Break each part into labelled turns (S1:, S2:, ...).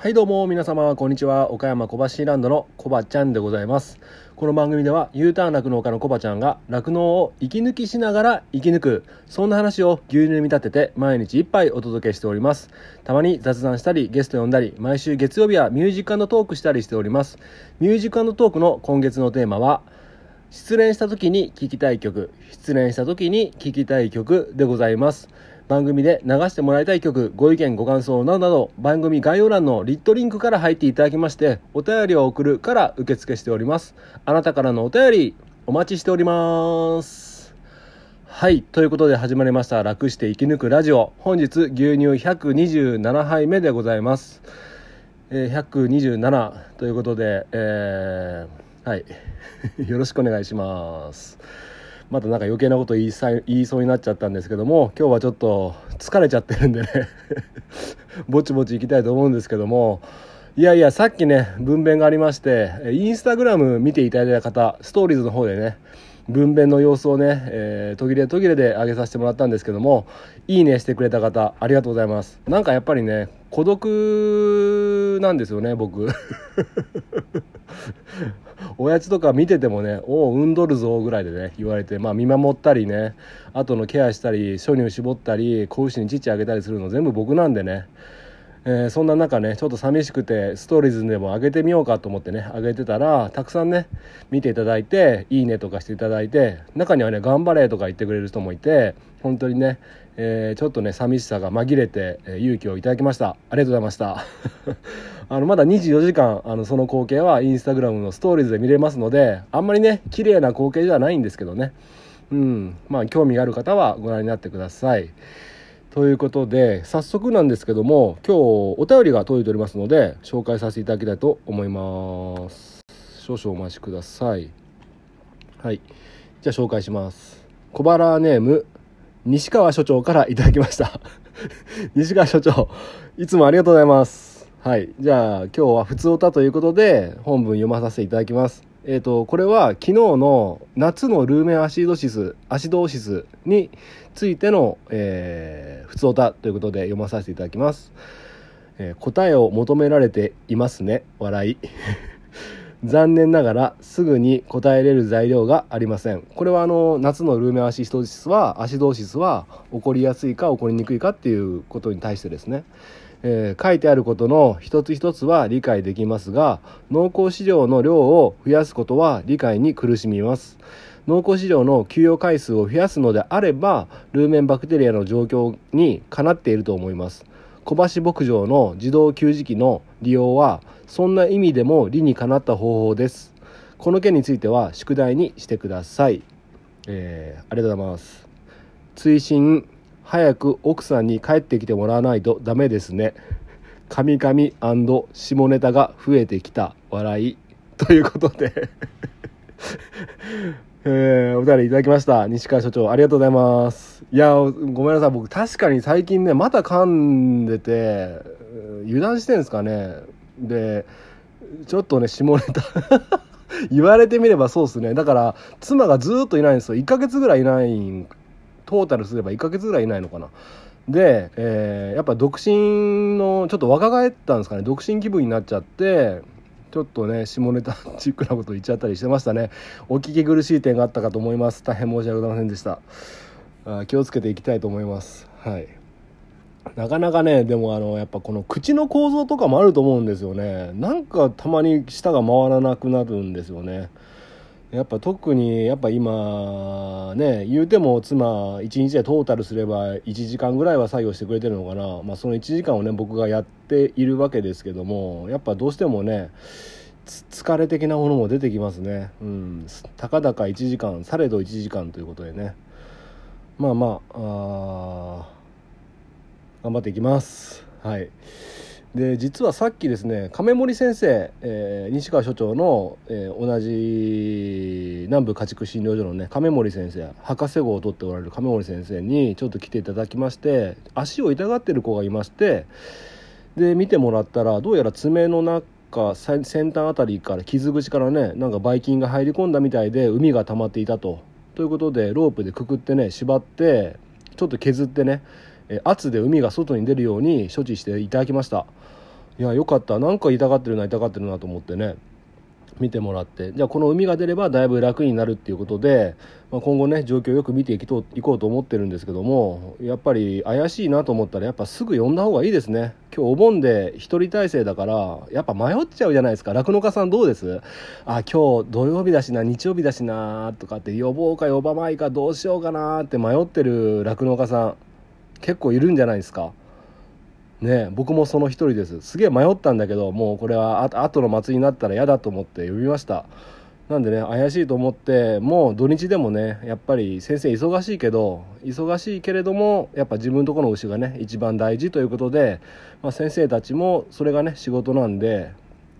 S1: はいどうも皆様こんにちは。岡山小橋ランドのコバちゃんでございます。この番組では U ターン酪農家のコバちゃんが酪農を息抜きしながら生き抜くそんな話を牛乳に見立てて毎日一杯お届けしております。たまに雑談したりゲスト呼んだり毎週月曜日はミュージックトークしたりしております。ミュージックトークの今月のテーマは失恋した時に聴きたい曲失恋した時に聴きたい曲でございます。番組で流してもらいたい曲、ご意見、ご感想などなど、番組概要欄のリットリンクから入っていただきまして、お便りを送るから受付しております。あなたからのお便り、お待ちしております。はい。ということで始まりました、楽して生き抜くラジオ。本日、牛乳127杯目でございます。えー、127ということで、えー、はい。よろしくお願いします。またなんか余計なこと言い言いそうになっちゃったんですけども今日はちょっと疲れちゃってるんでね。ぼちぼち行きたいと思うんですけども。いやいやさっきね分娩がありましてインスタグラム見ていただいた方ストーリーズの方でね分娩の様子をね、えー、途切れ途切れで上げさせてもらったんですけどもいいねしてくれた方ありがとうございます。なんかやっぱりね孤独なんですよね僕。おやつとか見ててもね「おお産んどるぞ」ぐらいでね言われてまあ見守ったりねあとのケアしたり初乳絞ったり子牛に乳あげたりするの全部僕なんでね。えー、そんな中ねちょっと寂しくてストーリーズでも上げてみようかと思ってね上げてたらたくさんね見ていただいていいねとかしていただいて中にはね頑張れとか言ってくれる人もいて本当にね、えー、ちょっとね寂しさが紛れて、えー、勇気をいただきました。ありがとうございました。あのまだ24時間あのその光景はインスタグラムのストーリーズで見れますのであんまりね綺麗な光景ではないんですけどね。うん。まあ興味がある方はご覧になってください。ということで早速なんですけども今日お便りが届いておりますので紹介させていただきたいと思います。少々お待ちください。はい。じゃあ紹介します。小腹ネーム西川所長からいただきました。西川所長いつもありがとうございます。はい。じゃあ今日は普通歌ということで本文読まさせていただきます。えーと、これは昨日の夏のルーメンアシドシスアシドーシスについての、えー、普通歌ということで読まさせていただきます、えー、答えを求められていますね。笑い。残念ながらすぐに答えれる材料がありません。これはあの夏のルーメンアシドシスはアシドーシスは起こりやすいか起こりにくいかっていうことに対してですね。えー、書いてあることの一つ一つは理解できますが濃厚飼料の量を増やすことは理解に苦しみます。濃厚飼料の給与回数を増やすのであればルーメンバクテリアの状況にかなっていると思います。小橋牧場の自動給餌器の利用はそんな意味でも理にかなった方法です。この件については宿題にしてください、えー、ありがとうございます。追伸早く奥さんに帰ってきてもらわないとダメですね。カミカミ下ネタが増えてきた笑い。ということで えー、お便りいただきました。西川所長、ありがとうございます。いや、ごめんなさい。僕、確かに最近ね、また噛んでて、油断してんですかね。で、ちょっとね、下ネタ 言われてみればそうっすね。だから、妻がずっといないんですよ。1ヶ月ぐらいいないんトータルすれば1ヶ月ぐらいいないのかな。で、えー、やっぱ独身のちょっと若返ったんですかね。独身気分になっちゃってちょっとね下ネタチックなこと言っちゃったりしてましたね。お聞き苦しい点があったかと思います。大変申し訳ございませんでした。あ気をつけていきたいと思います。はい。なかなかねでもあのやっぱこの口の構造とかもあると思うんですよね。なんかたまに舌が回らなくなるんですよね。やっぱ特にやっぱ今ね言うても妻1日でトータルすれば1時間ぐらいは作業してくれてるのかな、まあ、その1時間をね僕がやっているわけですけどもやっぱどうしてもね疲れ的なものも出てきますね。うん。たかだか1時間されど1時間ということでね。まあまああ頑張っていきます。はい。で実はさっきですね亀森先生、えー、西川所長の、えー、同じ南部家畜診療所のね亀森先生博士号を取っておられる亀森先生にちょっと来ていただきまして足を痛がってる子がいましてで見てもらったらどうやら爪の中先端あたりから傷口からねなんかばい菌が入り込んだみたいで海が溜まっていたと。ということでロープでくくってね縛ってちょっと削ってね圧で海が外に出るように処置していただきました。いやよかった。なんか痛がってるな痛がってるなと思ってね。見てもらって。じゃあこの海が出ればだいぶ楽になるっていうことで、まあ、今後ね状況をよく見ていこういこうと思ってるんですけどもやっぱり怪しいなと思ったらやっぱすぐ呼んだ方がいいですね。今日お盆で1人体制だからやっぱ迷っちゃうじゃないですか。酪農家さんどうです？あ今日土曜日だしな日曜日だしなとかって呼ぼうか呼ばないかどうしようかなって迷ってる酪農家さん。結構いるんじゃないですか。ね僕もその一人です。すげえ迷ったんだけどもうこれはあ後の祭りになったら嫌だと思って呼びました。なんでね怪しいと思ってもう土日でもねやっぱり先生忙しいけど忙しいけれどもやっぱ自分のところの牛がね一番大事ということで、まあ、先生たちもそれがね仕事なんで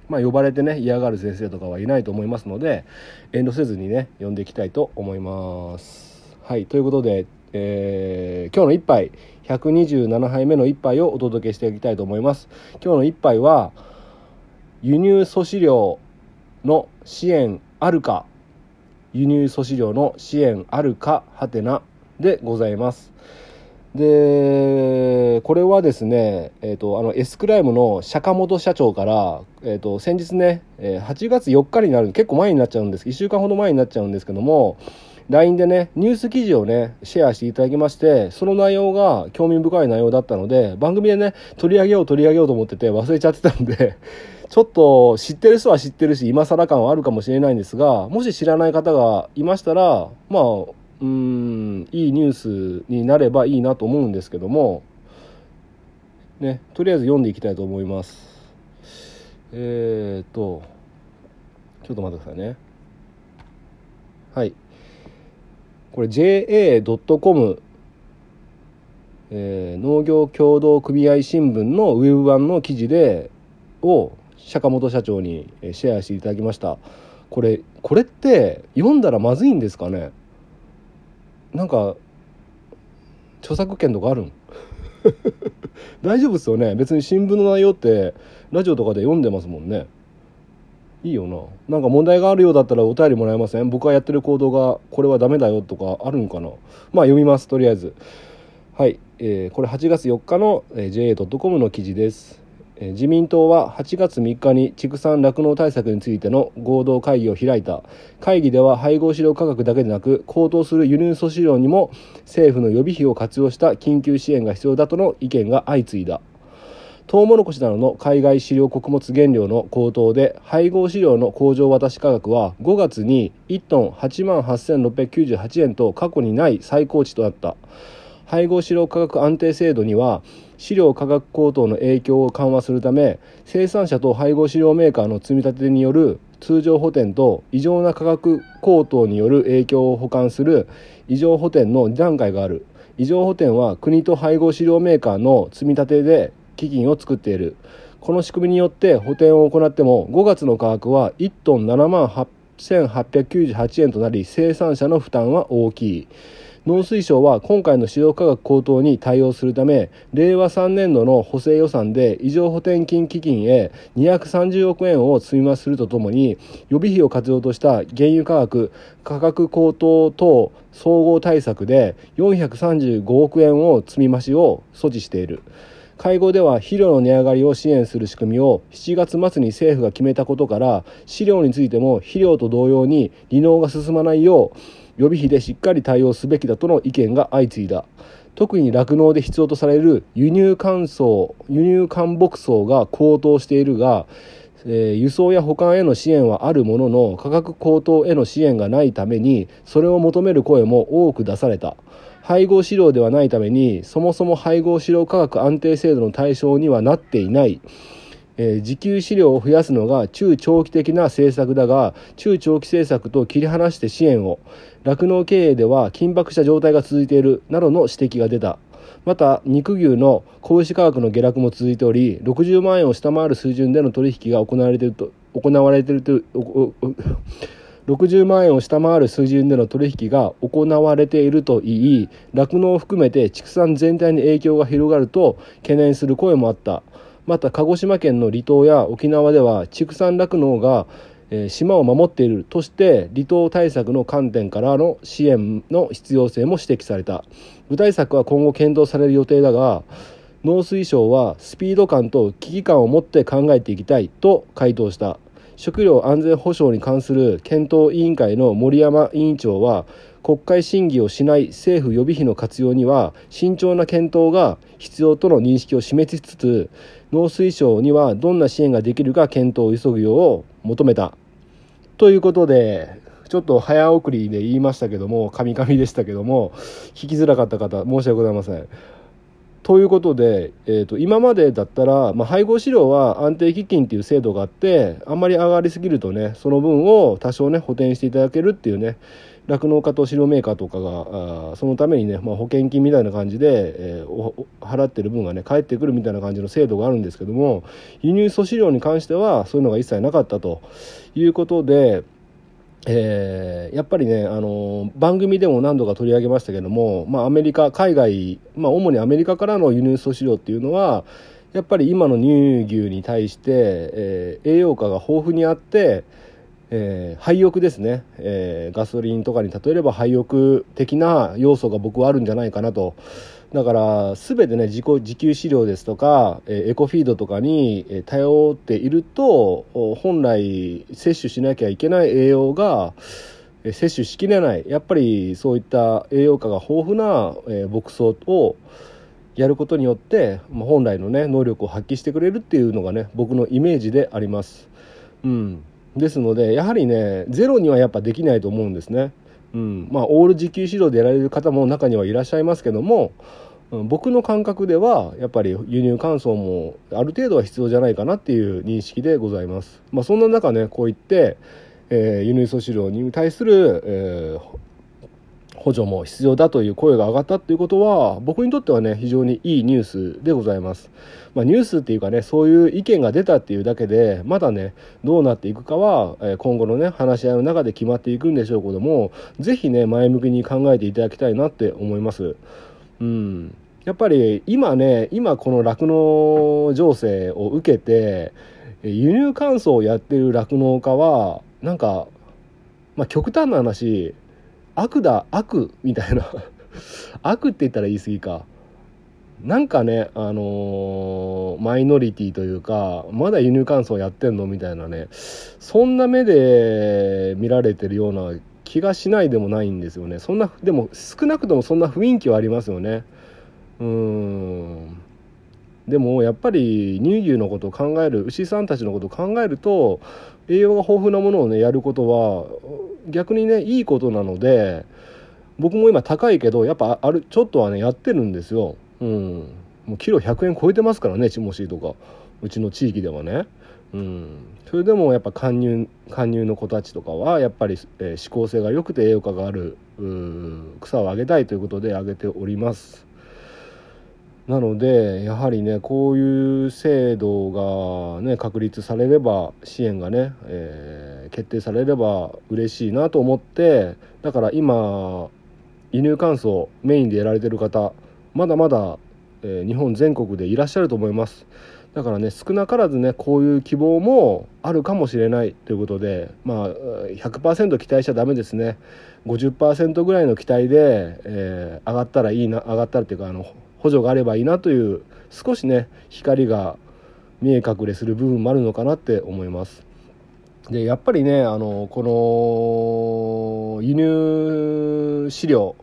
S1: まあ、呼ばれてね嫌がる先生とかはいないと思いますので遠慮せずにね呼んでいきたいと思います。はいということで、えー、今日の一杯127杯目の一杯をお届けしていきたいと思います。今日の一杯は輸入粗飼料の支援あるか輸入粗飼料の支援あるかはてなでございます。でこれはですね、えーと、あのエスクライムの釈本社長から、えーと、先日ね8月4日になる結構前になっちゃうんです。1週間ほど前になっちゃうんですけども LINE でね、ニュース記事をね、シェアしていただきまして、その内容が興味深い内容だったので、番組でね、取り上げよう取り上げようと思ってて忘れちゃってたんで ちょっと知ってる人は知ってるし、今更感はあるかもしれないんですが、もし知らない方がいましたら、まあ、うん、いいニュースになればいいなと思うんですけども、ね、とりあえず読んでいきたいと思います。えー、っと、ちょっと待ってくださいね。はい。これ JA.com、えー、農業協同組合新聞のウェブ版の記事でを坂本社長にシェアしていただきました。これこれって読んだらまずいんですかね？なんか著作権とかあるん？大丈夫ですよね？別に新聞の内容ってラジオとかで読んでますもんね。いいよな。なんか問題があるようだったらお便りもらえません？僕がやってる行動がこれはダメだよとかあるんかな？まあ読みますとりあえず。はい、えー、これ8月4日の、JA.com の記事です、自民党は8月3日に畜産酪農対策についての合同会議を開いた。会議では配合飼料価格だけでなく高騰する輸入粗飼料にも政府の予備費を活用した緊急支援が必要だとの意見が相次いだ。トウモロコシなどの海外飼料穀物原料の高騰で配合飼料の工場渡し価格は5月に1トン8万8698円と過去にない最高値となった。配合飼料価格安定制度には飼料価格高騰の影響を緩和するため生産者と配合飼料メーカーの積み立てによる通常補填と異常な価格高騰による影響を補完する異常補填の2段階がある。異常補填は国と配合飼料メーカーの積み立てで基金を作っているこの仕組みによって補填を行っても5月の価格は1トン7万8898円となり生産者の負担は大きい農水省は今回の飼料価格高騰に対応するため令和3年度の補正予算で異常補填金基金へ230億円を積み増するとともに予備費を活用とした原油価格価格高騰等総合対策で435億円を積み増しを措置している。会合では肥料の値上がりを支援する仕組みを7月末に政府が決めたことから飼料についても肥料と同様に離農が進まないよう予備費でしっかり対応すべきだとの意見が相次いだ。特に酪農で必要とされる輸入乾燥輸入乾木層が高騰しているがえー、輸送や保管への支援はあるものの価格高騰への支援がないためにそれを求める声も多く出された。配合飼料ではないためにそもそも配合飼料価格安定制度の対象にはなっていない、えー、自給飼料を増やすのが中長期的な政策だが中長期政策と切り離して支援を酪農経営では緊迫した状態が続いているなどの指摘が出た。また肉牛の子牛価格の下落も続いており60万円を下回る水準での取引が行われていると行われていると60万円を下回る水準での取引が行われているといい。酪農を含めて畜産全体に影響が広がると懸念する声もあった。また鹿児島県の離島や沖縄では畜産酪農が島を守っているとして離島対策の観点からの支援の必要性も指摘された。具体策は今後検討される予定だが農水省はスピード感と危機感を持って考えていきたいと回答した。食料安全保障に関する検討委員会の森山委員長は国会審議をしない政府予備費の活用には慎重な検討が必要との認識を示しつつ農水省にはどんな支援ができるか検討を急ぐよう求めたということでちょっと早送りで言いましたけどもカミカミでしたけども聞きづらかった方申し訳ございません。ということで、えーと、今までだったら、まあ、配合飼料は安定基金っていう制度があってあんまり上がりすぎるとねその分を多少ね補填していただけるっていうね酪農家と飼料メーカーとかがあそのためにね、まあ、保険金みたいな感じで、えー、払ってる分がね返ってくるみたいな感じの制度があるんですけども輸入粗飼料に関してはそういうのが一切なかったということで。えー、やっぱりね、あの番組でも何度か取り上げましたけども、まあ、アメリカ海外、まあ、主にアメリカからの輸入粗飼料っていうのはやっぱり今の乳牛に対して、えー、栄養価が豊富にあって、えー、廃屋ですね、えー、ガソリンとかに例えれば廃屋的な要素が僕はあるんじゃないかなとだから全てね自己自給飼料ですとか、え、エコフィードとかに頼っていると本来摂取しなきゃいけない栄養が摂取しきれないやっぱりそういった栄養価が豊富な、え、牧草をやることによって、ま、本来のね能力を発揮してくれるっていうのがね僕のイメージであります。うんですのでやはりねゼロにはやっぱできないと思うんですね。うんまあ、オール時給指導でやられる方も中にはいらっしゃいますけども、うん、僕の感覚ではやっぱり輸入乾燥もある程度は必要じゃないかなっていう認識でございます。まあ、そんな中ねこう言って、えー、輸入粗飼料に対する、えー、補助も必要だという声が上がったということは僕にとってはね非常にいいニュースでございます、まあ、ニュースっていうかねそういう意見が出たっていうだけでまだねどうなっていくかは今後のね話し合いの中で決まっていくんでしょうけども是非ね前向きに考えていただきたいなって思います。うん。やっぱり今ね今この酪農情勢を受けて輸入乾燥をやってる酪農家はなんかまあ極端な話悪だ悪みたいな。悪って言ったら言い過ぎか。なんかねあのー、マイノリティというかまだ輸入乾燥やってんのみたいなね。そんな目で見られてるような気がしないでもないんですよね。そんなでも少なくともそんな雰囲気はありますよね。うん。でもやっぱり乳牛のことを考える牛さんたちのことを考えると栄養が豊富なものをねやることは逆にねいいことなので僕も今高いけどやっぱあるちょっとはねやってるんですよ。うん、もうキロ100円超えてますからねチモシーとかうちの地域ではね。うん、それでもやっぱ貫入貫入の子たちとかはやっぱり、えー、指向性が良くて栄養価がある草をあげたいということであげております。なのでやはりねこういう制度がね確立されれば支援がね、えー、決定されれば嬉しいなと思ってだから今輸入乾燥メインでやられてる方まだまだ、えー、日本全国でいらっしゃると思います。だからね少なからずねこういう希望もあるかもしれないということでまあ100%期待しちゃダメですね。50%ぐらいの期待で、えー、上がったらいいな上がったらっていうかあの補助があればいいなという少しね光が見え隠れする部分もあるのかなって思います。でやっぱりねあのこの輸入飼料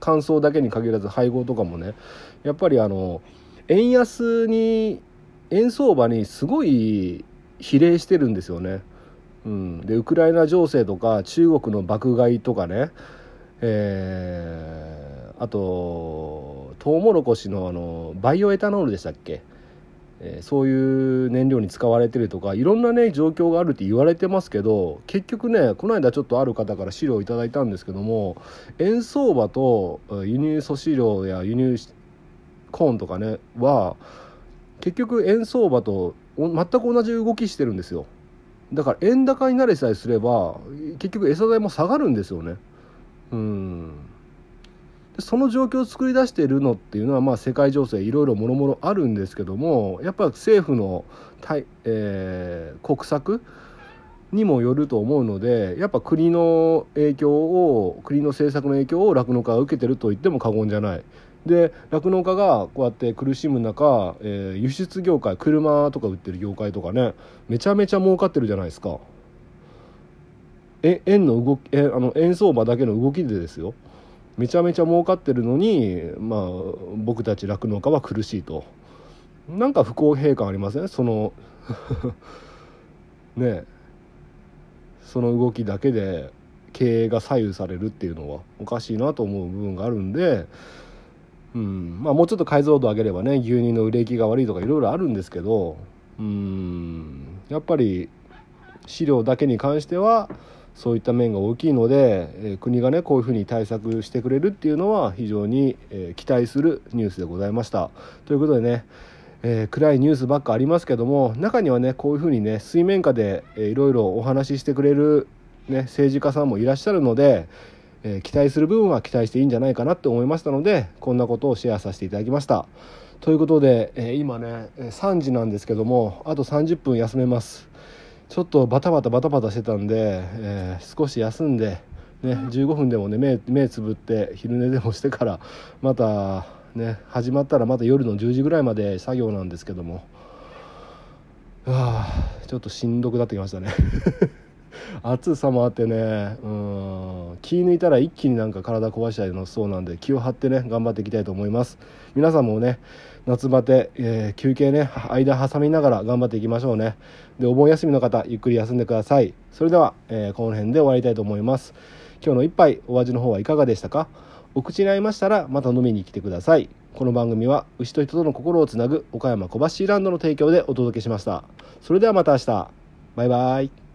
S1: 乾燥だけに限らず配合とかもねやっぱりあの円安に円相場にすごい比例してるんですよね。うん、でウクライナ情勢とか中国の爆買いとかね、えー、あとトウモロコシのあのバイオエタノールでしたっけ、えー、そういう燃料に使われてるとかいろんなね状況があるって言われてますけど結局ねこの間ちょっとある方から資料をいただいたんですけども円相場と輸入粗飼料や輸入コーンとかねは結局円相場と全く同じ動きしてるんですよ。だから円高になれさえすれば結局餌代も下がるんですよね。うん。その状況を作り出しているのっていうのは、まあ、世界情勢いろいろもろもろあるんですけどもやっぱ政府のえー、国策にもよると思うのでやっぱ国の影響を国の政策の影響を酪農家が受けてると言っても過言じゃない。で酪農家がこうやって苦しむ中、えー、輸出業界車とか売ってる業界とかねめちゃめちゃ儲かってるじゃないですかえ円の動きえあの円相場だけの動きでですよめちゃめちゃ儲かってるのに、まあ、僕たち酪農家は苦しいと。なんか不公平感ありません？その ねその動きだけで経営が左右されるっていうのは。おかしいなと思う部分があるんで、うん。まあ、もうちょっと解像度上げればね牛乳の売れ行きが悪いとかいろいろあるんですけど。うん。やっぱり飼料だけに関してはそういった面が大きいので、え、国がねこういうふうに対策してくれるっていうのは非常に、え、期待するニュースでございました。ということでねえー、暗いニュースばっかありますけども中にはねこういうふうにね水面下で、えー、いろいろお話ししてくれる、ね、政治家さんもいらっしゃるので、えー、期待する部分は期待していいんじゃないかなって思いましたのでこんなことをシェアさせていただきました。ということで、えー、今ね3時なんですけどもあと30分休めますちょっとバタバタバタバタしてたんで、えー、少し休んで、ね、15分でもね目目つぶって昼寝でもしてからまたね始まったらまた夜の10時ぐらいまで作業なんですけども。あちょっとしんどくなってきましたね。暑さもあってねうん気抜いたら一気になんか体壊しちゃいのそうなんで気を張ってね頑張っていきたいと思います。皆さんもね夏バテ、えー、休憩ね間挟みながら頑張っていきましょうね。でお盆休みの方ゆっくり休んでください。それでは、えー、この辺で終わりたいと思います。今日の一杯お味の方はいかがでしたか？お口に合いましたらまた飲みに来てください。この番組は牛と人との心をつなぐ岡山小橋ランドの提供でお届けしました。それではまた明日。バイバイ。